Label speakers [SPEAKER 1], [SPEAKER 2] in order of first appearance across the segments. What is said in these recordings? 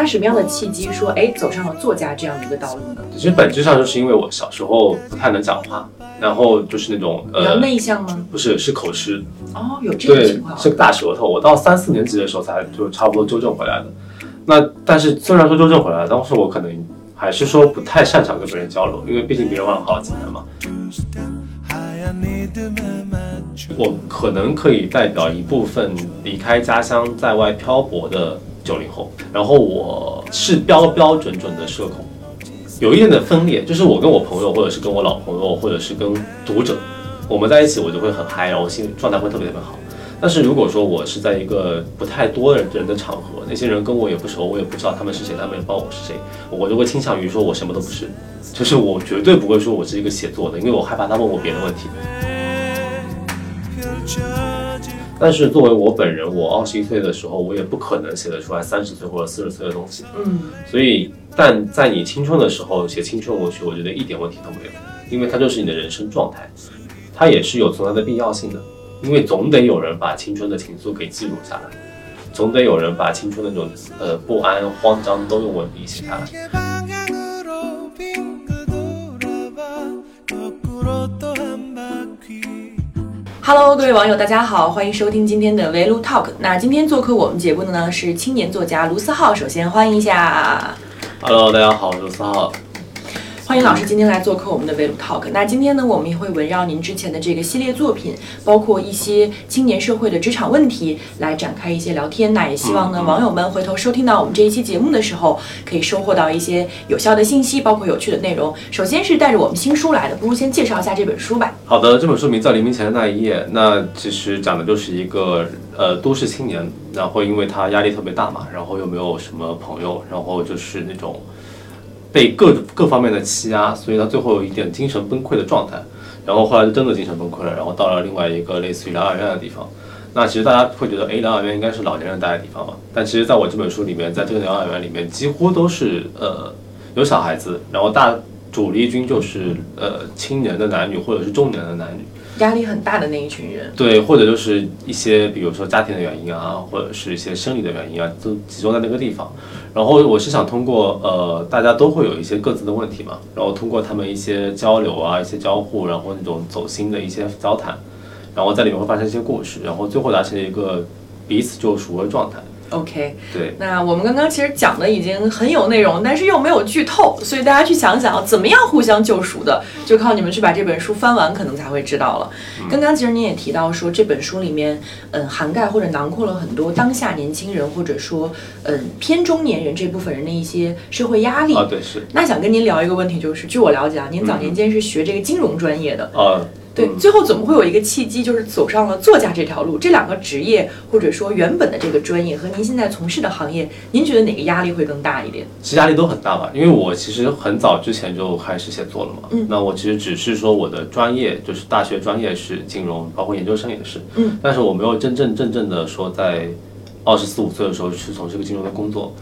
[SPEAKER 1] 那什么样的契机说，哎，走上了作家这样的一个道路呢？
[SPEAKER 2] 其实本质上就是因为我小时候不太能讲话，然后就是那种
[SPEAKER 1] 比较
[SPEAKER 2] 呃，
[SPEAKER 1] 内向吗？
[SPEAKER 2] 不是是口吃，
[SPEAKER 1] 哦，有这个情况，。
[SPEAKER 2] 是个大舌头。我到三四年级的时候才就差不多纠正回来的。那但是虽然说纠正回来，当时我可能还是说不太擅长跟别人交流，因为毕竟别人晚好几年嘛。我可能可以代表一部分离开家乡在外漂泊的九零后，然后我是标标准准的社恐，有一点的分裂，就是我跟我朋友，或者是跟我老朋友，或者是跟读者，我们在一起，我就会很嗨，然后心里状态会特别特别好。但是如果说我是在一个不太多的人的场合，那些人跟我也不熟，我也不知道他们是谁，他们也不知道我是谁，我就会倾向于说我什么都不是，就是我绝对不会说我是一个写作的，因为我害怕他问我别的问题。但是作为我本人，我二十一岁的时候，我也不可能写得出来三十岁或者四十岁的东西。
[SPEAKER 1] 嗯，
[SPEAKER 2] 所以，但在你青春的时候写青春文学，我觉得一点问题都没有，因为它就是你的人生状态，它也是有存在的必要性的，因为总得有人把青春的情愫给记录下来，总得有人把青春的那种呃不安、慌张都用文笔写下来。
[SPEAKER 1] Hello，各位网友，大家好，欢迎收听今天的围炉 Talk。那今天做客我们节目的呢是青年作家卢思浩，首先欢迎一下。
[SPEAKER 2] Hello，大家好，我是思浩。
[SPEAKER 1] 欢迎老师今天来做客我们的围炉 Talk。那今天呢，我们也会围绕您之前的这个系列作品，包括一些青年社会的职场问题，来展开一些聊天。那也希望呢，网友们回头收听到我们这一期节目的时候，可以收获到一些有效的信息，包括有趣的内容。首先是带着我们新书来的，不如先介绍一下这本书吧。
[SPEAKER 2] 好的，这本书名叫《黎明前的那一夜》，那其实讲的就是一个呃都市青年，然后因为他压力特别大嘛，然后又没有什么朋友，然后就是那种被各各方面的欺压，所以他最后有一点精神崩溃的状态，然后后来就真的精神崩溃了，然后到了另外一个类似于疗养院的地方。那其实大家会觉得，哎，疗养院应该是老年人待的地方嘛，但其实在我这本书里面，在这个疗养院里面，几乎都是呃有小孩子，然后大主力军就是呃青年的男女或者是中年的男女。
[SPEAKER 1] 压力很大的那一群人，
[SPEAKER 2] 对，或者就是一些比如说家庭的原因啊，或者是一些生理的原因啊，都集中在那个地方。然后我是想通过呃，大家都会有一些各自的问题嘛，然后通过他们一些交流啊、一些交互，然后那种走心的一些交谈，然后在里面会发生一些故事，然后最后达成一个彼此救赎的状态。
[SPEAKER 1] OK，
[SPEAKER 2] 对，
[SPEAKER 1] 那我们刚刚其实讲的已经很有内容，但是又没有剧透，所以大家去想想怎么样互相救赎的，就靠你们去把这本书翻完，可能才会知道了。刚刚其实您也提到说，这本书里面，嗯，涵盖或者囊括了很多当下年轻人或者说，嗯，偏中年人这部分人的一些社会压力。
[SPEAKER 2] 啊，对是，
[SPEAKER 1] 那想跟您聊一个问题，就是据我了解啊，您早年间是学这个金融专业的，
[SPEAKER 2] 呃，
[SPEAKER 1] 对，最后怎么会有一个契机，就是走上了作家这条路？这两个职业，或者说原本的这个专业和您现在从事的行业，您觉得哪个压力会更大一点？
[SPEAKER 2] 其实压力都很大吧，因为我其实很早之前就开始写作了嘛。
[SPEAKER 1] 嗯
[SPEAKER 2] 那我其实只是说我的专业就是大学专业是金融，包括研究生也是。
[SPEAKER 1] 嗯。
[SPEAKER 2] 但是我没有真正正正的说在二十四五岁的时候去从事个金融的工作。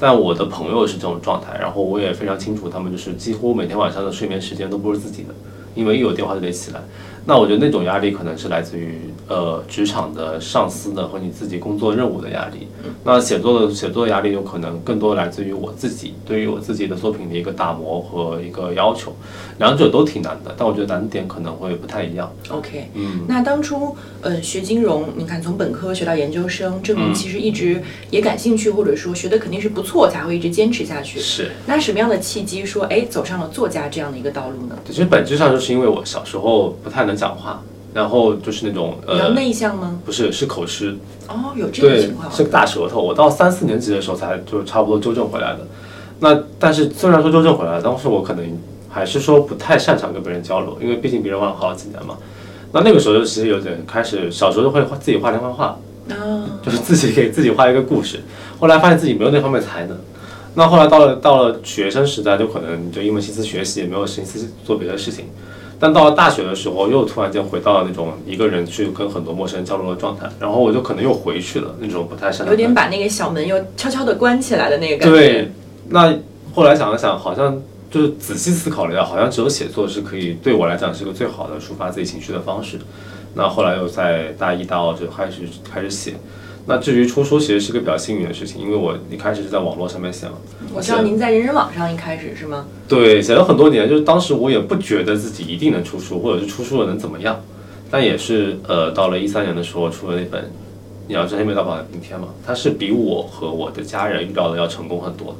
[SPEAKER 2] 但我的朋友是这种状态，然后我也非常清楚，他们就是几乎每天晚上的睡眠时间都不是自己的，因为一有电话就得起来。那我觉得那种压力可能是来自于呃职场的上司的和你自己工作任务的压力。那写作的写作的压力有可能更多来自于我自己对于我自己的作品的一个打磨和一个要求，两者都挺难的，但我觉得难点可能会不太一样。
[SPEAKER 1] OK，
[SPEAKER 2] 嗯，
[SPEAKER 1] 那当初呃学金融，你看从本科学到研究生，证明
[SPEAKER 2] 嗯
[SPEAKER 1] 其实一直也感兴趣，或者说学的肯定是不错，才会一直坚持下去。
[SPEAKER 2] 是。
[SPEAKER 1] 那什么样的契机说，哎，走上了作家这样的一个道路呢？
[SPEAKER 2] 其实本质上就是因为我小时候不太能讲话，然后就是那种
[SPEAKER 1] 比较
[SPEAKER 2] 呃，
[SPEAKER 1] 内向吗？
[SPEAKER 2] 不是是口吃，
[SPEAKER 1] 哦，有这个情况，。
[SPEAKER 2] 是个大舌头。我到三四年级的时候才就差不多纠正回来的。那但是虽然说纠正回来，当时我可能还是说不太擅长跟别人交流，因为毕竟别人玩了好几年嘛。那那个时候就其实有点开始，小时候就会画自己画连环画，
[SPEAKER 1] 啊，
[SPEAKER 2] 就是自己给自己画一个故事。后来发现自己没有那方面才能。那后来到了到了学生时代，就可能就一门心思学习，也没有心思做别的事情。但到了大学的时候，又突然间回到了那种一个人去跟很多陌生人交流的状态，然后我就可能又回去了那种不太擅长。
[SPEAKER 1] 有点把那个小门又悄悄的关起来的那个感觉。
[SPEAKER 2] 对，那后来想了想，好像就是仔细思考了一下，好像只有写作是可以对我来讲是个最好的抒发自己情绪的方式。那后来又在大一、大二就开始开始写。那至于出书，其实是个比较幸运的事情，因为我一开始是在网络上面写嘛，
[SPEAKER 1] 我知道您在人人网上一开始是吗？
[SPEAKER 2] 对，写了很多年，就是当时我也不觉得自己一定能出书，或者是出书了能怎么样，但也是呃，到了一三年的时候出了那本《你要真没到吧明天》嘛，它是比我和我的家人预料的要成功很多，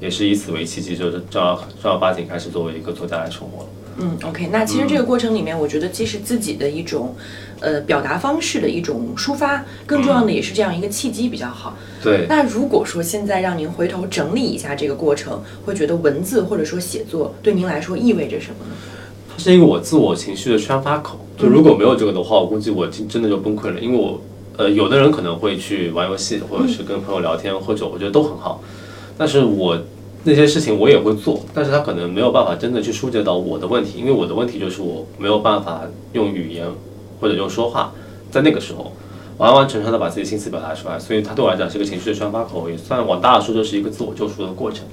[SPEAKER 2] 也是以此为契机，就是正儿正儿八经开始作为一个作家来生活了。
[SPEAKER 1] 嗯，OK，那其实这个过程里面，我觉得既是自己的一种，呃，表达方式的一种抒发，更重要的也是这样一个契机比较好。
[SPEAKER 2] 对，
[SPEAKER 1] 那如果说现在让您回头整理一下这个过程，会觉得文字或者说写作对您来说意味着什么呢？
[SPEAKER 2] 它是一个我自我情绪的宣发口。就如果没有这个的话，我估计我真真的就崩溃了，因为我，呃，有的人可能会去玩游戏，或者是跟朋友聊天喝酒，我觉得都很好，但是我。那些事情我也会做，但是他可能没有办法真的去疏解到我的问题，因为我的问题就是我没有办法用语言或者用说话，在那个时候完完全全的把自己心思表达出来，所以他对我来讲是个情绪的宣发口，也算往大了说就是一个自我救赎的过程。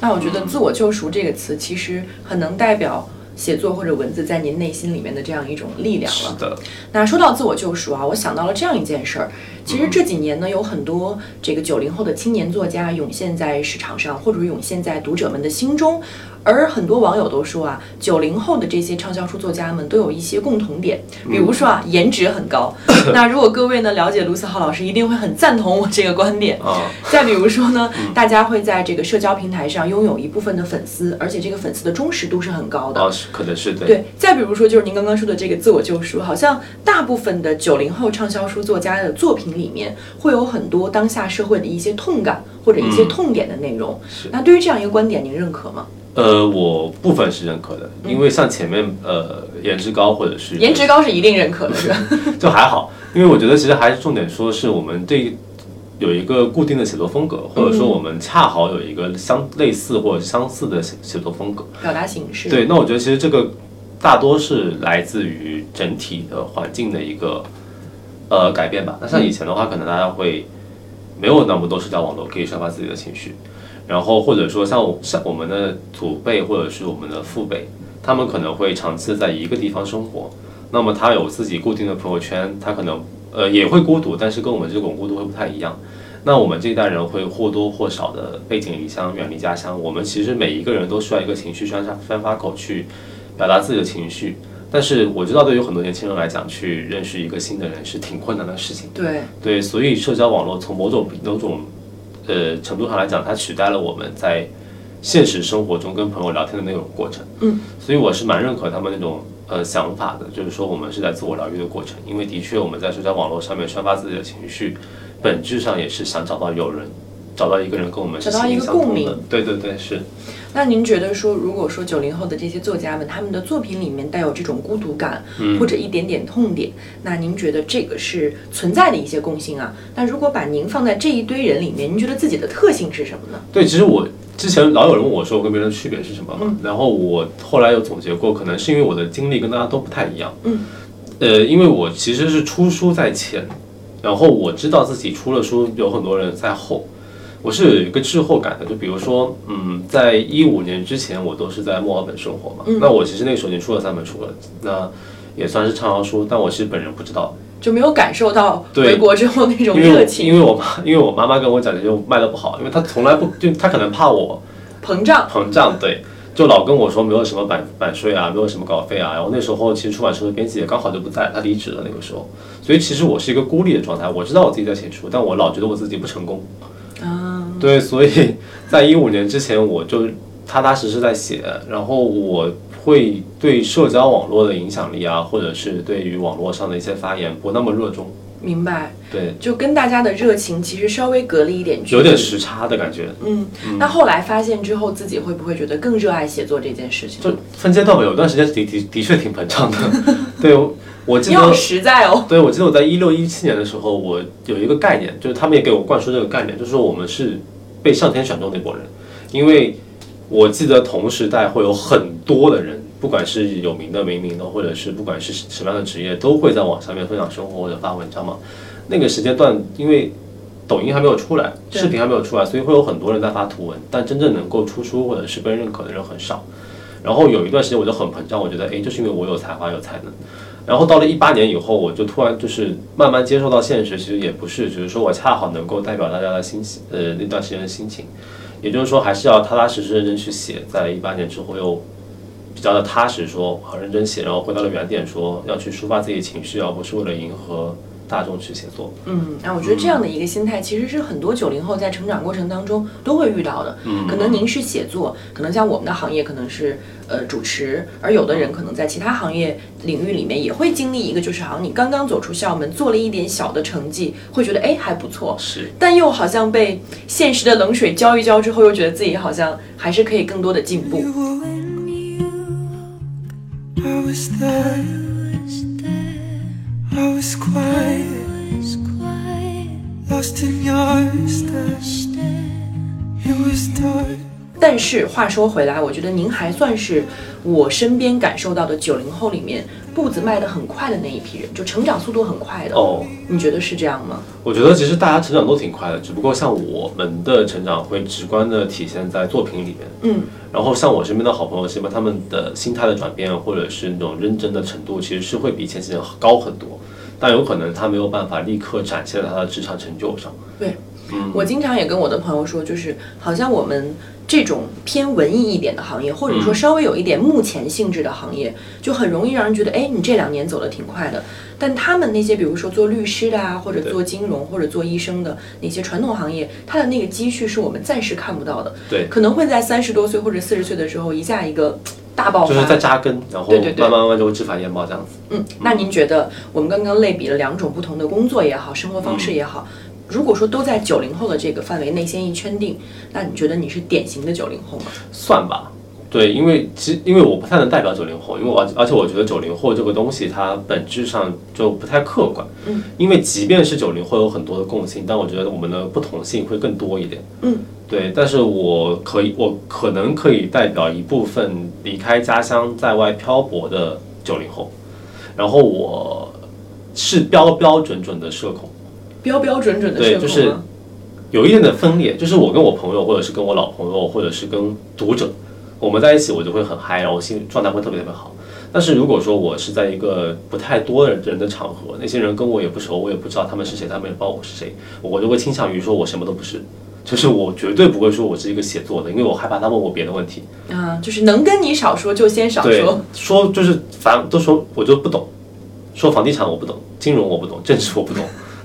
[SPEAKER 1] 那我觉得“自我救赎”这个词其实很能代表。写作或者文字在您内心里面的这样一种力量了。
[SPEAKER 2] 是的。
[SPEAKER 1] 那说到自我救赎啊，我想到了这样一件事儿。其实这几年呢，有很多这个九零后的青年作家涌现在市场上，或者涌现在读者们的心中。而很多网友都说啊，九零后的这些畅销书作家们都有一些共同点，比如说啊，颜值很高。那如果各位呢了解卢思浩老师，一定会很赞同我这个观点。
[SPEAKER 2] 啊。
[SPEAKER 1] 再比如说呢，大家会在这个社交平台上拥有一部分的粉丝，而且这个粉丝的忠实度是很高的。
[SPEAKER 2] 哦，是，可能是对。
[SPEAKER 1] 对。再比如说，就是您刚刚说的这个自我救赎，好像大部分的九零后畅销书作家的作品里面，会有很多当下社会的一些痛感或者一些痛点的内容。
[SPEAKER 2] 是。
[SPEAKER 1] 那对于这样一个观点，您认可吗？
[SPEAKER 2] 呃，我部分是认可的，因为像前面呃，颜值高或者是
[SPEAKER 1] 颜值高是一定认可的，是吧？
[SPEAKER 2] 就还好，因为我觉得其实还是重点说是我们这有一个固定的写作风格，或者说我们恰好有一个相类似或者相似的写写作风格，
[SPEAKER 1] 表达形式。
[SPEAKER 2] 对，那我觉得其实这个大多是来自于整体的环境的一个呃改变吧。那像以前的话，可能大家会没有那么多社交网络可以抒发自己的情绪。然后或者说像像我们的祖辈或者是我们的父辈，他们可能会长期在一个地方生活，那么他有自己固定的朋友圈，他可能呃也会孤独，但是跟我们这种孤独会不太一样。那我们这一代人会或多或少的背井离乡，远离家乡。我们其实每一个人都需要一个情绪宣发宣发口去表达自己的情绪。但是我知道，对于很多年轻人来讲，去认识一个新的人是挺困难的事情。
[SPEAKER 1] 对
[SPEAKER 2] 对，所以社交网络从某种某种。呃，程度上来讲，它取代了我们在现实生活中跟朋友聊天的那种过程。
[SPEAKER 1] 嗯，
[SPEAKER 2] 所以我是蛮认可他们那种呃想法的，就是说我们是在自我疗愈的过程，因为的确我们在社交网络上面宣发自己的情绪，本质上也是想找到有人，找到一个人跟我们
[SPEAKER 1] 找到一个共鸣。
[SPEAKER 2] 对对对，是。
[SPEAKER 1] 那您觉得说，如果说九零后的这些作家们，他们的作品里面带有这种孤独感，或者一点点痛点，那您觉得这个是存在的一些共性啊？那如果把您放在这一堆人里面，您觉得自己的特性是什么呢？
[SPEAKER 2] 对，其实我之前老有人问我说，我跟别人的区别是什么嘛？然后我后来有总结过，可能是因为我的经历跟大家都不太一样。
[SPEAKER 1] 嗯，
[SPEAKER 2] 呃，因为我其实是出书在前，然后我知道自己出了书，有很多人在后。我是有一个滞后感的，就比如说，嗯，在一五年之前，我都是在墨尔本生活嘛。那我其实那个时候已经出了三本书了，那也算是畅销书，但我其实本人不知道，
[SPEAKER 1] 就没有感受到回国之后那种热情。
[SPEAKER 2] 因为我妈，因为我妈妈跟我讲，就卖的不好，因为她从来不就她可能怕我
[SPEAKER 1] 膨胀，
[SPEAKER 2] 膨胀，对，就老跟我说没有什么版版税啊，没有什么稿费啊。然后那时候其实出版社的编辑也刚好就不在，他离职了那个时候，所以其实我是一个孤立的状态。我知道我自己在写书，但我老觉得我自己不成功。
[SPEAKER 1] 啊，
[SPEAKER 2] 对，所以 在一五年之前，我就踏踏实实在写，然后我会对社交网络的影响力啊，或者是对于网络上的一些发言不那么热衷。
[SPEAKER 1] 明白，
[SPEAKER 2] 对，
[SPEAKER 1] 就跟大家的热情其实稍微隔了一点距
[SPEAKER 2] 离，有点时差的感觉。
[SPEAKER 1] 嗯，那后来发现之后，自己会不会觉得更热爱写作这件事情？
[SPEAKER 2] 就分阶段吧，有段时间的的的确挺膨胀的。对。我记
[SPEAKER 1] 得实在哦，
[SPEAKER 2] 对，我记得我在一六一七年的时候，我有一个概念，就是他们也给我灌输这个概念，就是说我们是被上天选中那波人，因为我记得同时代会有很多的人，不管是有名的、没名的，或者是不管是什么样的职业，都会在网上面分享生活或者发文章嘛。那个时间段，因为抖音还没有出来，视频还没有出来，所以会有很多人在发图文，但真正能够出书或者是被认可的人很少。然后有一段时间我就很膨胀，我觉得哎，就是因为我有才华有才能。然后到了一八年以后，我就突然就是慢慢接受到现实，其实也不是，只是说我恰好能够代表大家的心情，呃，那段时间的心情。也就是说，还是要踏踏实实认真去写。在一八年之后，又比较的踏实，说很认真写，然后回到了原点，说要去抒发自己情绪，而不是为了迎合大众去写作。
[SPEAKER 1] 嗯，那我觉得这样的一个心态，其实是很多九零后在成长过程当中都会遇到的。
[SPEAKER 2] 嗯
[SPEAKER 1] 可能您是写作，可能像我们的行业可能是呃主持，而有的人可能在其他行业领域里面也会经历一个，就是好像你刚刚走出校门，做了一点小的成绩，会觉得哎还不错，
[SPEAKER 2] 是，
[SPEAKER 1] 但又好像被现实的冷水浇一浇之后，又觉得自己好像还是可以更多的进步。
[SPEAKER 3] I was there. I was quiet, lost in your stare. It was dark.
[SPEAKER 1] 但是话说回来，我觉得您还算是我身边感受到的九零后里面步子迈得很快的那一批人，就成长速度很快的。
[SPEAKER 2] 哦，
[SPEAKER 1] 你觉得是这样吗？
[SPEAKER 2] 我觉得其实大家成长都挺快的，只不过像我们的成长会直观的体现在作品里面。
[SPEAKER 1] 嗯，
[SPEAKER 2] 然后像我身边的好朋友，基本他们的心态的转变，或者是那种认真的程度，其实是会比前几年高很多。但有可能他没有办法立刻展现在他的职场成就上。
[SPEAKER 1] 对，我经常也跟我的朋友说，就是好像我们这种偏文艺一点的行业，或者说稍微有一点目前性质的行业，就很容易让人觉得，哎，你这两年走得挺快的。但他们那些，比如说做律师的啊，或者做金融或者做医生的那些传统行业，他的那个积蓄是我们暂时看不到的。
[SPEAKER 2] 对
[SPEAKER 1] 可能会在三十多岁或者四十岁的时候，一下一个大爆发。
[SPEAKER 2] 就是在扎根，然后慢慢慢慢就会枝繁叶茂这样子。
[SPEAKER 1] 嗯，那您觉得我们刚刚类比了两种不同的工作也好，生活方式也好，如果说都在九零后的这个范围内先一圈定，那你觉得你是典型的九零后吗？
[SPEAKER 2] 算吧，对，因为其实因为我不太能代表九零后，因为我而且我觉得九零后这个东西它本质上就不太客观，
[SPEAKER 1] 嗯，
[SPEAKER 2] 因为即便是九零后有很多的共性，但我觉得我们的不同性会更多一点，
[SPEAKER 1] 嗯，
[SPEAKER 2] 对，但是我可以，我可能可以代表一部分离开家乡在外漂泊的九零后，然后我是标标准准的社恐。
[SPEAKER 1] 标标准准的
[SPEAKER 2] 对就是？有一点的分裂，就是我跟我朋友，或者是跟我老朋友，或者是跟读者，我们在一起，我就会很嗨，然后心状态会特别特别好。但是如果说我是在一个不太多的人的场合，那些人跟我也不熟，我也不知道他们是谁，他们也不知道我是谁，我就会倾向于说我什么都不是，就是我绝对不会说我是一个写作的，因为我害怕他问我别的问题。
[SPEAKER 1] 嗯，就是能跟你少说就先少说。，
[SPEAKER 2] 说就是反正都说我就不懂，说房地产我不懂，金融我不懂，政治我不懂，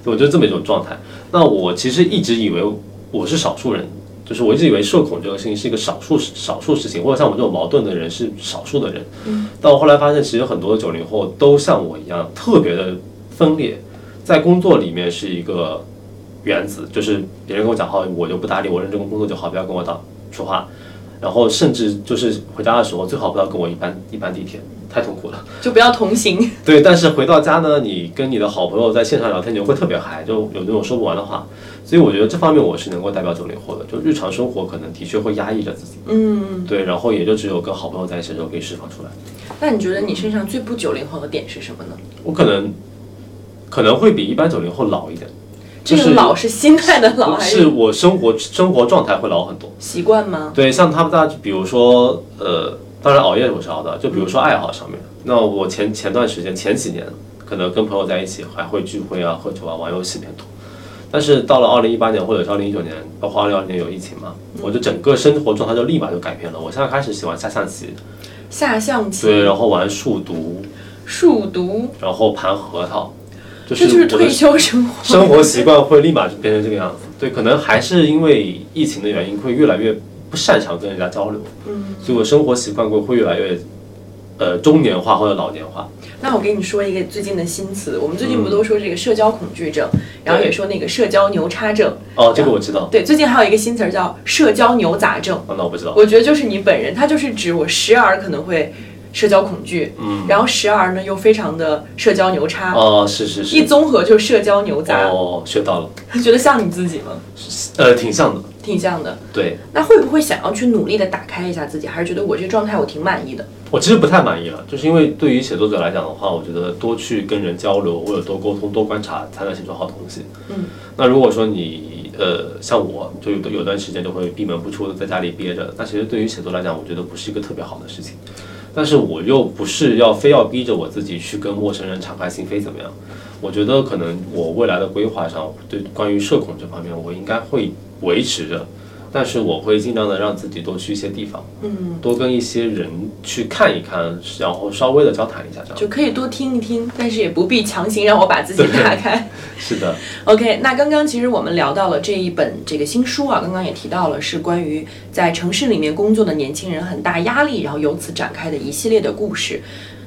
[SPEAKER 2] 我就这么一种状态。那我其实一直以为我是少数人，就是我一直以为社恐这个事情是一个少数少数事情，或者像我这种矛盾的人是少数的人。但我后来发现，其实很多的九零后都像我一样特别的分裂，在工作里面是一个原子，就是别人跟我讲话我就不搭理，我认真工作就好，不要跟我打说话。然后甚至就是回家的时候，最好不要跟我一般一般地铁，太痛苦了。
[SPEAKER 1] 就不要同行。
[SPEAKER 2] 对，但是回到家呢，你跟你的好朋友在线上聊天，你就会特别嗨，就有那种说不完的话。所以我觉得这方面我是能够代表九零后的，就日常生活可能的确会压抑着自己，
[SPEAKER 1] 嗯，
[SPEAKER 2] 对，然后也就只有跟好朋友在一起的时候可以释放出来。
[SPEAKER 1] 那你觉得你身上最不九零后的点是什么呢？
[SPEAKER 2] 我可能可能会比一般九零后老一点，
[SPEAKER 1] 这个老是心态的老，还
[SPEAKER 2] 是我生活生活状态会老很多。
[SPEAKER 1] 习惯吗？
[SPEAKER 2] 对，像他们大家，比如说，呃，当然熬夜我是熬的，就比如说爱好上面，那我前前段时间前几年，可能跟朋友在一起还会聚会啊、喝酒啊、玩游戏偏多，但是到了二零一八年或者是二零一九年，包括二零二零年有疫情嘛，我就整个生活状态就立马就改变了。我现在开始喜欢下象棋，
[SPEAKER 1] 下象棋、
[SPEAKER 2] 对，然后玩数独，
[SPEAKER 1] 数独，
[SPEAKER 2] 然后盘核桃，就
[SPEAKER 1] 这就是退休生活。
[SPEAKER 2] 生活习惯会立马就变成这个样子。对，可能还是因为疫情的原因，会越来越不擅长跟人家交流，
[SPEAKER 1] 嗯，
[SPEAKER 2] 所以我生活习惯会会越来越，呃，中年化或者老年化。
[SPEAKER 1] 那我给你说一个最近的新词，我们最近不
[SPEAKER 2] 嗯
[SPEAKER 1] 都说这个社交恐惧症，然后也说那个社交牛叉症。
[SPEAKER 2] 哦，这个我知道，
[SPEAKER 1] 对，最近还有一个新词儿叫社交牛杂症。
[SPEAKER 2] 哦，那我不知道。
[SPEAKER 1] 我觉得就是你本人，他就是指我时而可能会社交恐惧，
[SPEAKER 2] 嗯，
[SPEAKER 1] 然后时而呢又非常的社交牛叉，
[SPEAKER 2] 哦，是是是一，
[SPEAKER 1] 综合就是社交牛杂。
[SPEAKER 2] 哦，学到了，
[SPEAKER 1] 觉得像你自己吗？
[SPEAKER 2] 呃，挺像的，
[SPEAKER 1] 挺像的。
[SPEAKER 2] 对
[SPEAKER 1] 那会不会想要去努力的打开一下自己，还是觉得我这个状态我挺满意的？
[SPEAKER 2] 我其实不太满意了，就是因为对于写作者来讲的话，我觉得多去跟人交流或者多沟通、多观察，才能写出好东西。
[SPEAKER 1] 嗯，
[SPEAKER 2] 那如果说你呃像我，就有有段时间就会闭门不出的在家里憋着，那其实对于写作来讲，我觉得不是一个特别好的事情。但是我又不是要非要逼着我自己去跟陌生人敞开心扉怎么样？我觉得可能我未来的规划上，对关于社恐这方面，我应该会维持着，但是我会尽量的让自己多去一些地方，
[SPEAKER 1] 嗯，
[SPEAKER 2] 多跟一些人去看一看，然后稍微的交谈一下，这样
[SPEAKER 1] 就可以多听一听，但是也不必强行让我把自己打开。
[SPEAKER 2] 是的
[SPEAKER 1] ，OK，那刚刚其实我们聊到了这一本这个新书啊，刚刚也提到了是关于在城市里面工作的年轻人很大压力，然后由此展开的一系列的故事。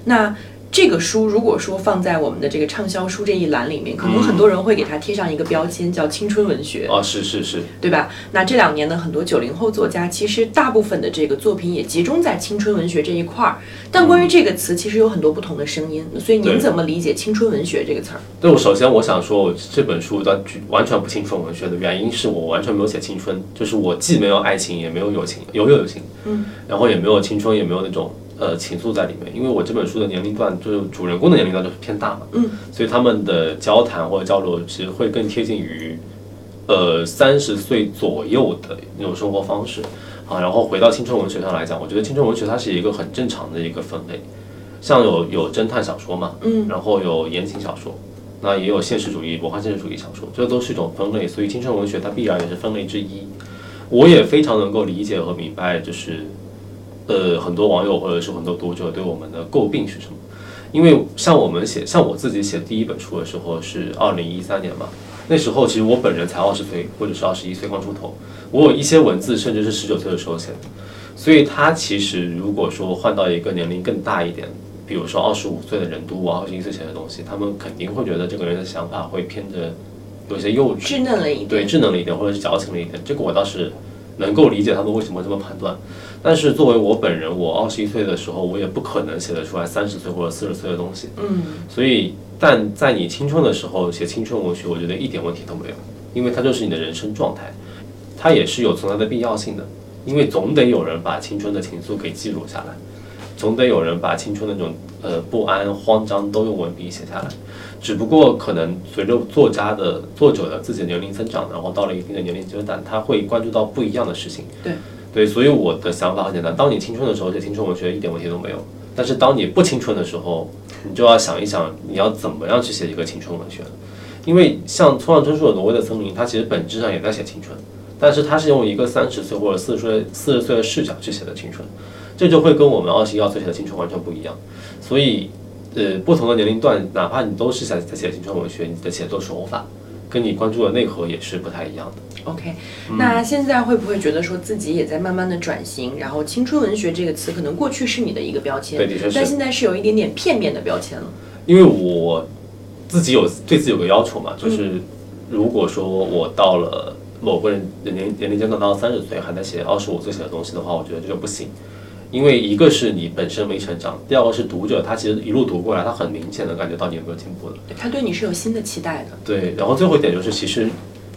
[SPEAKER 1] 那这个书如果说放在我们的这个畅销书这一栏里面，可能很多人会给它贴上一个标签，叫青春文学。
[SPEAKER 2] 哦，是是是，
[SPEAKER 1] 对吧？那这两年呢，很多九零后作家其实大部分的这个作品也集中在青春文学这一块儿。但关于这个词，其实有很多不同的声音。所以您怎么理解青春文学这个词儿？
[SPEAKER 2] 对我首先我想说，我这本书的完全不青春文学的原因是我完全没有写青春，就是我既没有爱情，也没有友情，有有友情，
[SPEAKER 1] 嗯，
[SPEAKER 2] 然后也没有青春，也没有那种呃情愫在里面，因为我这本书的年龄段就是主人公的年龄段就是偏大嘛，
[SPEAKER 1] 嗯，
[SPEAKER 2] 所以他们的交谈或者交流其实会更贴近于呃三十岁左右的那种生活方式。啊，然后回到青春文学上来讲，我觉得青春文学它是一个很正常的一个分类，像有有侦探小说嘛，
[SPEAKER 1] 嗯，
[SPEAKER 2] 然后有言情小说，那也有现实主义、魔幻现实主义小说，这都是一种分类，所以青春文学它必然也是分类之一。我也非常能够理解和明白，就是呃很多网友或者是很多读者对我们的诟病是什么，因为像我们写，像我自己写第一本书的时候是二零一三年嘛，那时候其实我本人才二十岁或者是二十一岁刚出头，我有一些文字甚至是十九岁的时候写的，所以它其实如果说换到一个年龄更大一点。比如说二十五岁的人读我二十一岁写的东西，他们肯定会觉得这个人的想法会偏着有些幼稚，
[SPEAKER 1] 稚嫩了一点。
[SPEAKER 2] 对，稚嫩了一点，或者是矫情了一点，这个我倒是能够理解他们为什么这么判断。但是作为我本人，我二十一岁的时候，我也不可能写得出来三十岁或者四十岁的东西。
[SPEAKER 1] 嗯，
[SPEAKER 2] 所以，但在你青春的时候写青春文学，我觉得一点问题都没有，因为它就是你的人生状态，它也是有存在的必要性的，因为总得有人把青春的情愫给记录下来，总得有人把青春那种呃不安、慌张都用文笔写下来。只不过可能随着作家的作者的自己的年龄增长，然后到了一定的年龄阶段，他会关注到不一样的事情。
[SPEAKER 1] 对
[SPEAKER 2] 对，所以我的想法很简单：当你青春的时候写青春文学一点问题都没有，但是当你不青春的时候，你就要想一想你要怎么样去写一个青春文学。因为像村上春树的《挪威的森林》，它其实本质上也在写青春，但是它是用一个三十岁或者四十岁四十岁的视角去写的青春，这就会跟我们二十一二岁写的青春完全不一样。所以，呃，不同的年龄段，哪怕你都是在在写青春文学，你的写作手法跟你关注的内核也是不太一样的。
[SPEAKER 1] OK，那现在会不会觉得说自己也在慢慢的转型？然后青春文学这个词可能过去是你的一个标签，
[SPEAKER 2] 对的确是
[SPEAKER 1] 但现在是有一点点片面的标签了。
[SPEAKER 2] 因为我自己有对自己有个要求嘛，就是如果说我到了某个人年年龄阶段到了三十岁还在写二十五岁写的东西的话，我觉得这就不行。因为一个是你本身没成长，第二个是读者他其实一路读过来，他很明显的感觉到你有没有进步
[SPEAKER 1] 了。他对你是有新的期待的。
[SPEAKER 2] 对，然后最后一点就是，其实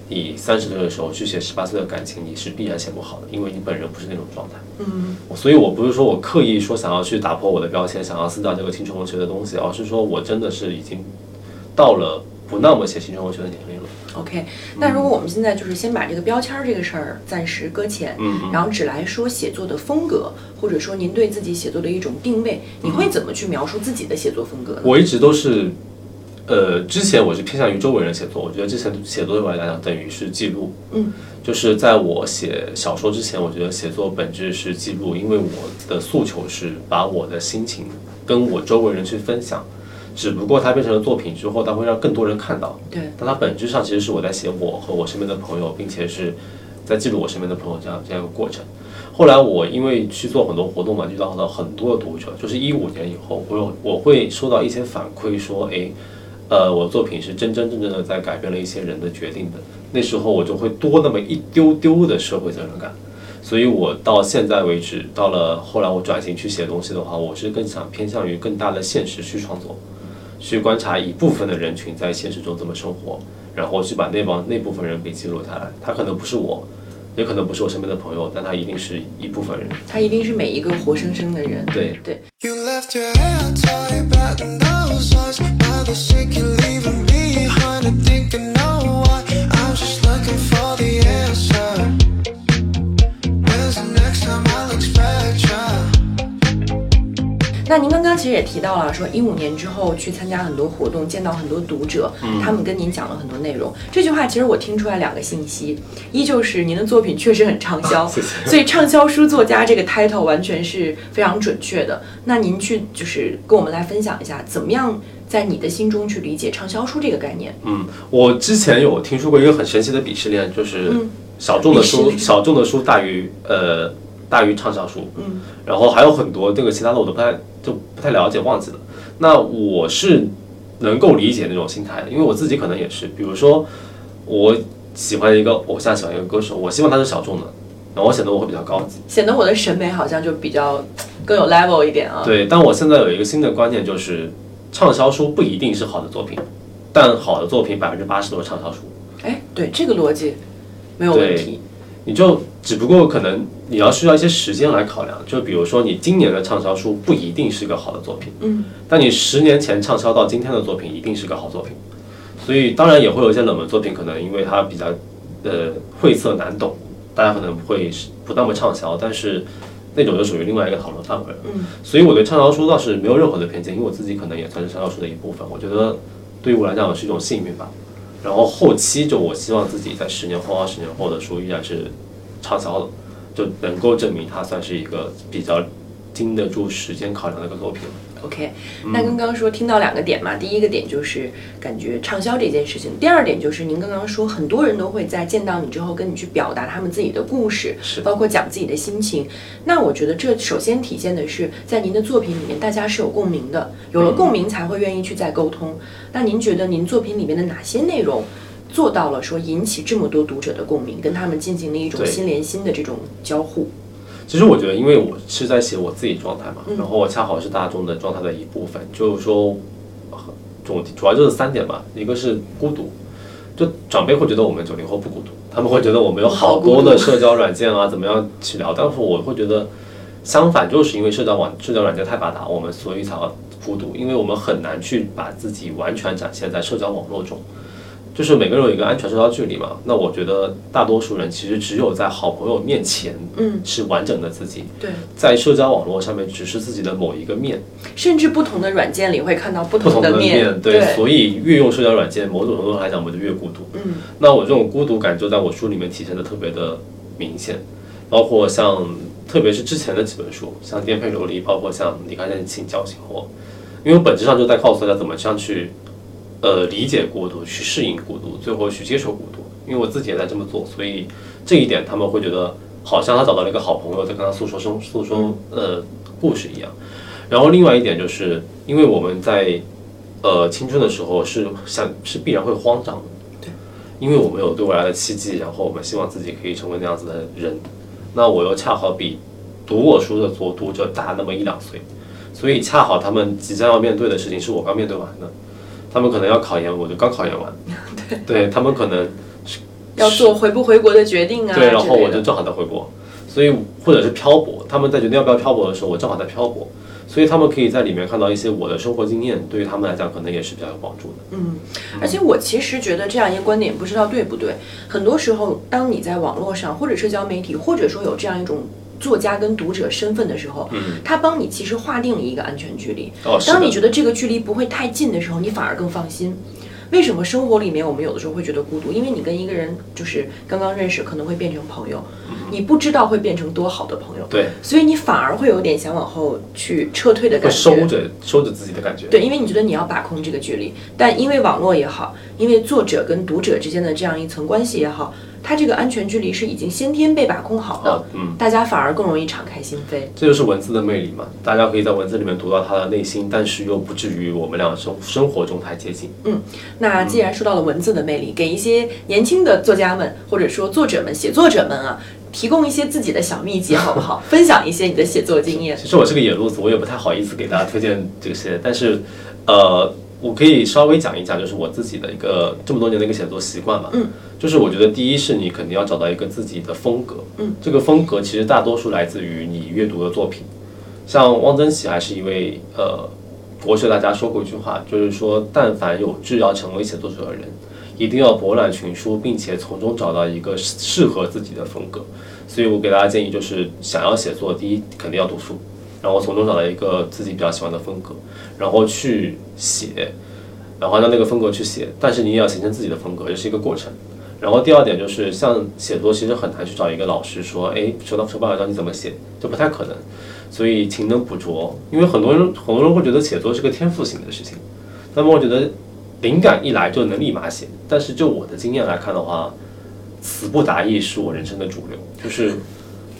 [SPEAKER 2] 你三十岁的时候去写十八岁的感情，你是必然写不好的，因为你本人不是那种状态。
[SPEAKER 1] 嗯，
[SPEAKER 2] 所以我不是说我刻意说想要去打破我的标签，想要撕掉这个青春文学的东西，而是说我真的是已经到了不那么写青春文学的年龄了。
[SPEAKER 1] OK，那如果我们现在就是先把这个标签儿这个事儿暂时搁浅，
[SPEAKER 2] 嗯嗯
[SPEAKER 1] 然后只来说写作的风格，或者说您对自己写作的一种定位，你会怎么去描述自己的写作风格呢？
[SPEAKER 2] 我一直都是，呃，之前我是偏向于周围人写作，我觉得之前写作对我来讲等于是记录，
[SPEAKER 1] 嗯，
[SPEAKER 2] 就是在我写小说之前，我觉得写作本质是记录，因为我的诉求是把我的心情跟我周围人去分享，只不过它变成了作品之后，它会让更多人看到，
[SPEAKER 1] 对，
[SPEAKER 2] 但它本质上其实是我在写我和我身边的朋友，并且是在记录我身边的朋友这样这样一个过程。后来我因为去做很多活动嘛，遇到了很多的读者，就是一五年以后，我有我会收到一些反馈说，诶，呃，我的作品是真真正正的在改变了一些人的决定的。那时候我就会多那么一丢丢的社会责任感。所以我到现在为止，到了后来我转型去写东西的话，我是更想偏向于更大的现实去创作。去观察一部分的人群在现实中怎么生活，然后去把那帮那部分人给记录下来。他可能不是我，也可能不是我身边的朋友，但他一定是一部分人。
[SPEAKER 1] 他一定是每一个活生生的人。
[SPEAKER 2] 对
[SPEAKER 1] 对
[SPEAKER 3] ，You
[SPEAKER 1] 那您刚刚其实也提到了，说一五年之后去参加很多活动，见到很多读者，
[SPEAKER 2] 嗯
[SPEAKER 1] 他们跟您讲了很多内容。这句话其实我听出来两个信息，一就是您的作品确实很畅销，
[SPEAKER 2] 谢谢
[SPEAKER 1] 所以畅销书作家这个 title 完全是非常准确的。那您去就是跟我们来分享一下，怎么样在你的心中去理解畅销书这个概念？
[SPEAKER 2] 嗯，我之前有听说过一个很神奇的鄙视链，就是
[SPEAKER 1] 嗯
[SPEAKER 2] 小众的书，小众的书大于呃大于畅销书。
[SPEAKER 1] 嗯，
[SPEAKER 2] 然后还有很多这个其他的我都不太就不太了解，忘记了。那我是能够理解那种心态的，因为我自己可能也是，比如说我喜欢一个偶像，喜欢一个歌手，我希望他是小众的，然后我显得我会比较高级。
[SPEAKER 1] 显得我的审美好像就比较更有 level 一点啊。
[SPEAKER 2] 对，但我现在有一个新的观念，就是畅销书不一定是好的作品，但好的作品百分之八十都是畅销书。
[SPEAKER 1] 哎，对这个逻辑没有问题。
[SPEAKER 2] 你就只不过可能你要需要一些时间来考量，就比如说你今年的畅销书不一定是个好的作品，
[SPEAKER 1] 嗯，
[SPEAKER 2] 但你十年前畅销到今天的作品一定是个好作品。所以当然也会有一些冷门作品，可能因为它比较呃晦涩难懂，大家可能会是不那么畅销，但是那种就属于另外一个讨论范围了。
[SPEAKER 1] 嗯，
[SPEAKER 2] 所以我对畅销书倒是没有任何的偏见，因为我自己可能也算是畅销书的一部分。我觉得对于我来讲是一种幸运吧。然后后期就我希望自己在十年后、二十年后的书依然是畅销的，就能够证明它算是一个比较经得住时间考量的一个作品。
[SPEAKER 1] OK，那刚刚说听到两个点嘛，第一个点就是感觉畅销这件事情，第二点就是您刚刚说很多人都会在见到你之后跟你去表达他们自己的故事，
[SPEAKER 2] 是
[SPEAKER 1] 包括讲自己的心情。那我觉得这首先体现的是在您的作品里面，大家是有共鸣的，有了共鸣才会愿意去再沟通。那您觉得您作品里面的哪些内容？做到了说引起这么多读者的共鸣，跟他们进行了一种心连心的这种交互。
[SPEAKER 2] 其实我觉得，因为我是在写我自己状态嘛，
[SPEAKER 1] 嗯
[SPEAKER 2] 然后我恰好是大众的状态的一部分，就是说，呃主主要就是三点吧，一个是孤独，就长辈会觉得我们九零后不孤独，他们会觉得我们有好多的社交软件啊，怎么样去聊，但是我会觉得相反，就是因为社交网社交软件太发达，我们所以才要孤独，因为我们很难去把自己完全展现在社交网络中。就是每个人有一个安全社交距离嘛，那我觉得大多数人其实只有在好朋友面前，
[SPEAKER 1] 嗯，
[SPEAKER 2] 是完整的自己，
[SPEAKER 1] 对，
[SPEAKER 2] 在社交网络上面只是自己的某一个面，
[SPEAKER 1] 甚至不同的软件里会看到不
[SPEAKER 2] 不同的
[SPEAKER 1] 同面，
[SPEAKER 2] 对，所以越用社交软件，某种程度上来讲，我们就越孤独。
[SPEAKER 1] 嗯，
[SPEAKER 2] 那我这种孤独感就在我书里面体现的特别的明显，包括像特别是之前的几本书，像《颠沛流离》，包括像《离开任性叫醒我》，因为本质上就在告诉大家怎么样去呃理解孤独，去适应孤独，最后去接受孤独。因为我自己也在这么做，所以这一点他们会觉得好像他找到了一个好朋友，在跟他诉说生诉说呃故事一样。然后另外一点就是，因为我们在呃青春的时候是想是必然会慌张的，
[SPEAKER 1] 对，
[SPEAKER 2] 因为我们有对未来的期冀，然后我们希望自己可以成为那样子的人。那我又恰好比读我书的读读者大那么一两岁，所以恰好他们即将要面对的事情是我刚面对完的，他们可能要考研，我就刚考研完，对他们可能
[SPEAKER 1] 要做回不回国的决定啊，
[SPEAKER 2] 对，然后我就正好在回国，所以或者是漂泊，他们在决定要不要漂泊的时候，我正好在漂泊，所以他们可以在里面看到一些我的生活经验，对于他们来讲可能也是比较有帮助的。
[SPEAKER 1] 嗯，而且我其实觉得这样一个观点，不知道对不对。很多时候，当你在网络上或者社交媒体，或者说有这样一种作家跟读者身份的时候，
[SPEAKER 2] 嗯，
[SPEAKER 1] 他帮你其实划定了一个安全距离。
[SPEAKER 2] 哦，是，
[SPEAKER 1] 当你觉得这个距离不会太近的时候，你反而更放心。为什么生活里面我们有的时候会觉得孤独？因为你跟一个人就是刚刚认识，可能会变成朋友，你不知道会变成多好的朋友，
[SPEAKER 2] 对，
[SPEAKER 1] 所以你反而会有点想往后去撤退的感觉。
[SPEAKER 2] 收着收着自己的感觉。
[SPEAKER 1] 对，因为你觉得你要把控这个距离，但因为网络也好，因为作者跟读者之间的这样一层关系也好，它这个安全距离是已经先天被把控好的，
[SPEAKER 2] 啊，嗯，
[SPEAKER 1] 大家反而更容易敞开心扉。
[SPEAKER 2] 这就是文字的魅力嘛，大家可以在文字里面读到他的内心，但是又不至于我们俩生生活中太接近。
[SPEAKER 1] 嗯那既然说到了文字的魅力，给一些年轻的作家们或者说作者们、写作者们啊，提供一些自己的小秘籍好不好？分享一些你的写作经验。
[SPEAKER 2] 其实我是个野路子，我也不太好意思给大家推荐这些，但是，呃，我可以稍微讲一讲，就是我自己的一个这么多年的一个写作习惯吧。
[SPEAKER 1] 嗯，
[SPEAKER 2] 就是我觉得第一是你肯定要找到一个自己的风格。
[SPEAKER 1] 嗯，
[SPEAKER 2] 这个风格其实大多数来自于你阅读的作品。像汪曾祺还是一位呃国学大家说过一句话，就是说，但凡有志要成为写作者的人，一定要博览群书，并且从中找到一个适适合自己的风格。所以我给大家建议就是，想要写作，第一肯定要读书，然后从中找到一个自己比较喜欢的风格，然后去写，然后按照那个风格去写，但是你也要形成自己的风格，这是一个过程。然后第二点就是，像写作其实很难去找一个老师说，哎，手到手把教你怎么写，这不太可能。所以勤能补拙，因为很多人很多人会觉得写作是个天赋型的事情，那么我觉得灵感一来就能立马写，但是就我的经验来看的话，词不达意是我人生的主流，就是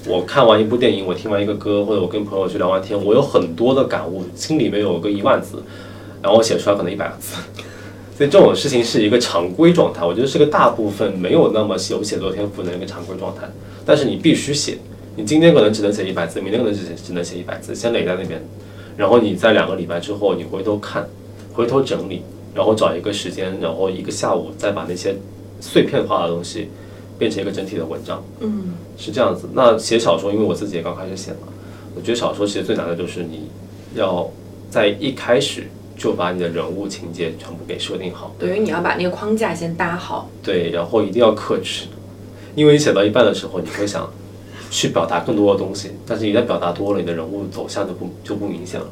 [SPEAKER 2] 我看完一部电影，我听完一个歌，或者我跟朋友去聊完天，我有很多的感悟，心里面有个一万字，然后我写出来可能一百个字。所以这种事情是一个常规状态，我觉得是个大部分没有那么有写作天赋的一个常规状态。但是你必须写，你今天可能只能写一百字，明天可能只只能写一百字，先垒在那边，然后你在两个礼拜之后，你回头看，回头整理，然后找一个时间，然后一个下午再把那些碎片化的东西变成一个整体的文章。
[SPEAKER 1] 嗯，
[SPEAKER 2] 是这样子。那写小说，因为我自己也刚开始写嘛，我觉得小说其实最难的就是你要在一开始就把你的人物情节全部给设定好。
[SPEAKER 1] 等于你要把那个框架先搭好。
[SPEAKER 2] 对，然后一定要克制，因为你写到一半的时候，你会想去表达更多的东西，但是一旦表达多了，你的人物走向就不就不明显了，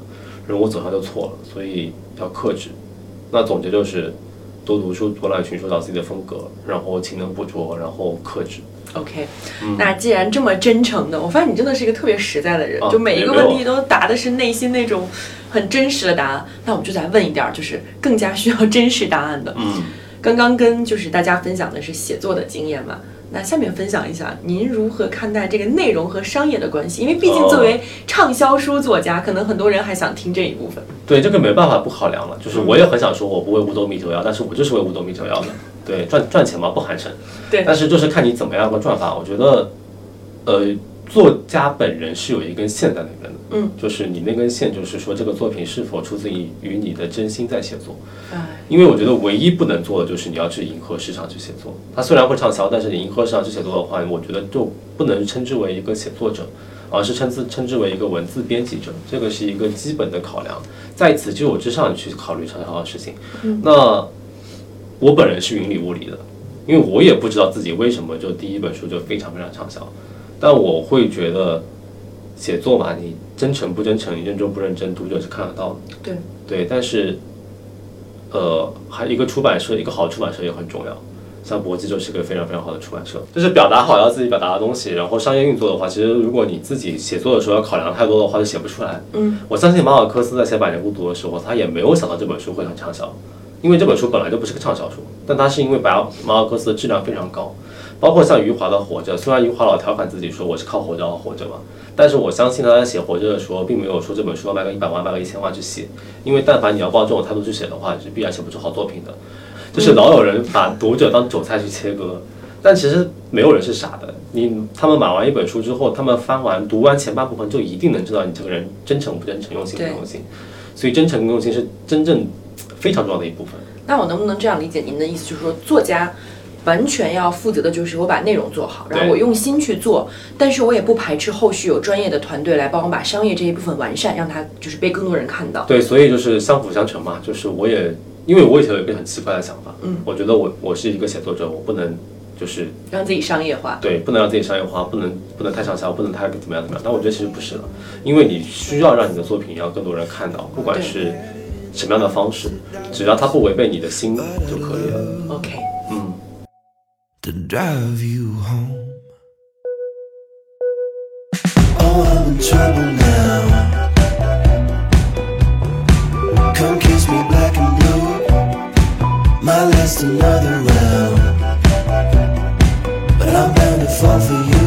[SPEAKER 2] 人物走向就错了，所以要克制。那总结就是多读书，多览群书，找自己的风格，然后勤能补拙，然后克制。
[SPEAKER 1] OK，、
[SPEAKER 2] 嗯
[SPEAKER 1] 那既然这么真诚的，我发现你真的是一个特别实在的人，
[SPEAKER 2] 啊
[SPEAKER 1] 就每一个问题都答的是内心那种很真实的答案。那我们就再问一点儿，就是更加需要真实答案的。
[SPEAKER 2] 嗯，
[SPEAKER 1] 刚刚跟就是大家分享的是写作的经验嘛，那下面分享一下您如何看待这个内容和商业的关系？因为毕竟
[SPEAKER 2] 哦
[SPEAKER 1] 作为畅销书作家，可能很多人还想听这一部分。
[SPEAKER 2] 对，这个没办法不考量了。就是我也很想说，我不为五斗米折腰，但是我就是为五斗米折腰的。对，赚赚钱嘛，不寒碜。
[SPEAKER 1] 对
[SPEAKER 2] 但是就是看你怎么样个赚法。我觉得，呃，作家本人是有一根线在那边的。
[SPEAKER 1] 嗯，
[SPEAKER 2] 就是你那根线，就是说这个作品是否出自于于你的真心在写作。
[SPEAKER 1] 哎，
[SPEAKER 2] 因为我觉得唯一不能做的就是你要去迎合市场去写作。它虽然会畅销，但是你迎合市场去写作的话，我觉得就不能称之为一个写作者，而是称之称之为一个文字编辑者。这个是一个基本的考量，在此基础之上去考虑畅销的事情。那我本人是云里雾里的，因为我也不知道自己为什么就第一本书就非常非常畅销，但我会觉得写作嘛，你真诚不真诚，你认真不认真，读者是看得到的。
[SPEAKER 1] 对
[SPEAKER 2] 对，但是，呃，还一个出版社，一个好出版社也很重要。像博基就是个非常非常好的出版社，就是表达好要自己表达的东西，然后商业运作的话，其实如果你自己写作的时候要考量太多的话，就写不出来。
[SPEAKER 1] 嗯，
[SPEAKER 2] 我相信马尔克斯在写《百年孤独》的时候，他也没有想到这本书会很畅销，因为这本书本来就不是个畅销书，但它是因为马尔马尔克斯的质量非常高，包括像余华的《活着》，虽然余华老调侃自己说我是靠活着而活着嘛，但是我相信他在写《活着》的时候，并没有说这本书要卖个一百万、卖个一千万去写，因为但凡你要抱这种态度去写的话，是必然写不出好作品的。就是老有人把读者当韭菜去切割，但其实没有人是傻的。你他们买完一本书之后，他们翻完读完前半部分，就一定能知道你这个人真诚不真诚、用心不用心。所以真诚跟用心是真正非常重要的一部分。
[SPEAKER 1] 那我能不能这样理解您的意思，就是说作家完全要负责的就是我把内容做好，然后我用心去做，但是我也不排斥后续有专业的团队来帮我把商业这一部分完善，让它就是被更多人看到。
[SPEAKER 2] 对，所以就是相辅相成嘛。就是我也因为我以前有一个很奇怪的想法，
[SPEAKER 1] 嗯，
[SPEAKER 2] 我觉得我我是一个写作者，我不能就是
[SPEAKER 1] 让自己商业化。
[SPEAKER 2] 对，不能让自己商业化，不能不能太畅销，不能太怎么样怎么样。但我觉得其实不是的，因为你需要让你的作品让更多人看到，不管是什么样的方式，只要它不违背你的心就可以了。
[SPEAKER 1] OK，
[SPEAKER 2] 嗯。
[SPEAKER 3] To drive you home. Oh, I'm in trouble now. Come kiss me black and blue. Might last another round. But I'm bound to fall for you.